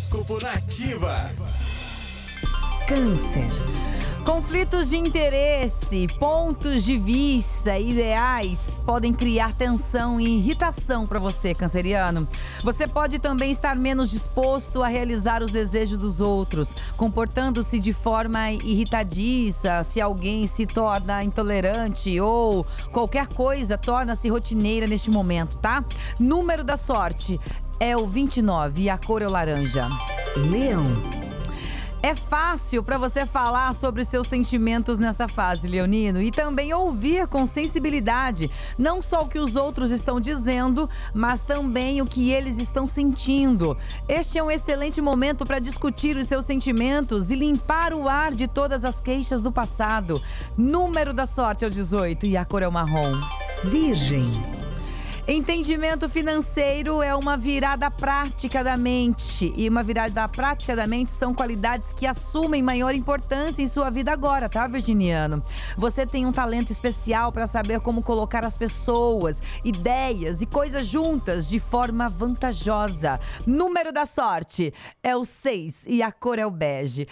Horóscopo Nativa. Câncer. Conflitos de interesse, pontos de vista, ideais podem criar tensão e irritação para você, canceriano. Você pode também estar menos disposto a realizar os desejos dos outros, comportando-se de forma irritadiça, se alguém se torna intolerante ou qualquer coisa torna-se rotineira neste momento, tá? Número da sorte é o 29 e a cor é o laranja. Leão. É fácil para você falar sobre seus sentimentos nesta fase, Leonino, e também ouvir com sensibilidade não só o que os outros estão dizendo, mas também o que eles estão sentindo. Este é um excelente momento para discutir os seus sentimentos e limpar o ar de todas as queixas do passado. Número da sorte é o 18 e a cor é o marrom. Virgem. Entendimento financeiro é uma virada prática da mente. E uma virada prática da mente são qualidades que assumem maior importância em sua vida agora, tá, Virginiano? Você tem um talento especial para saber como colocar as pessoas, ideias e coisas juntas de forma vantajosa. Número da sorte é o 6 e a cor é o bege.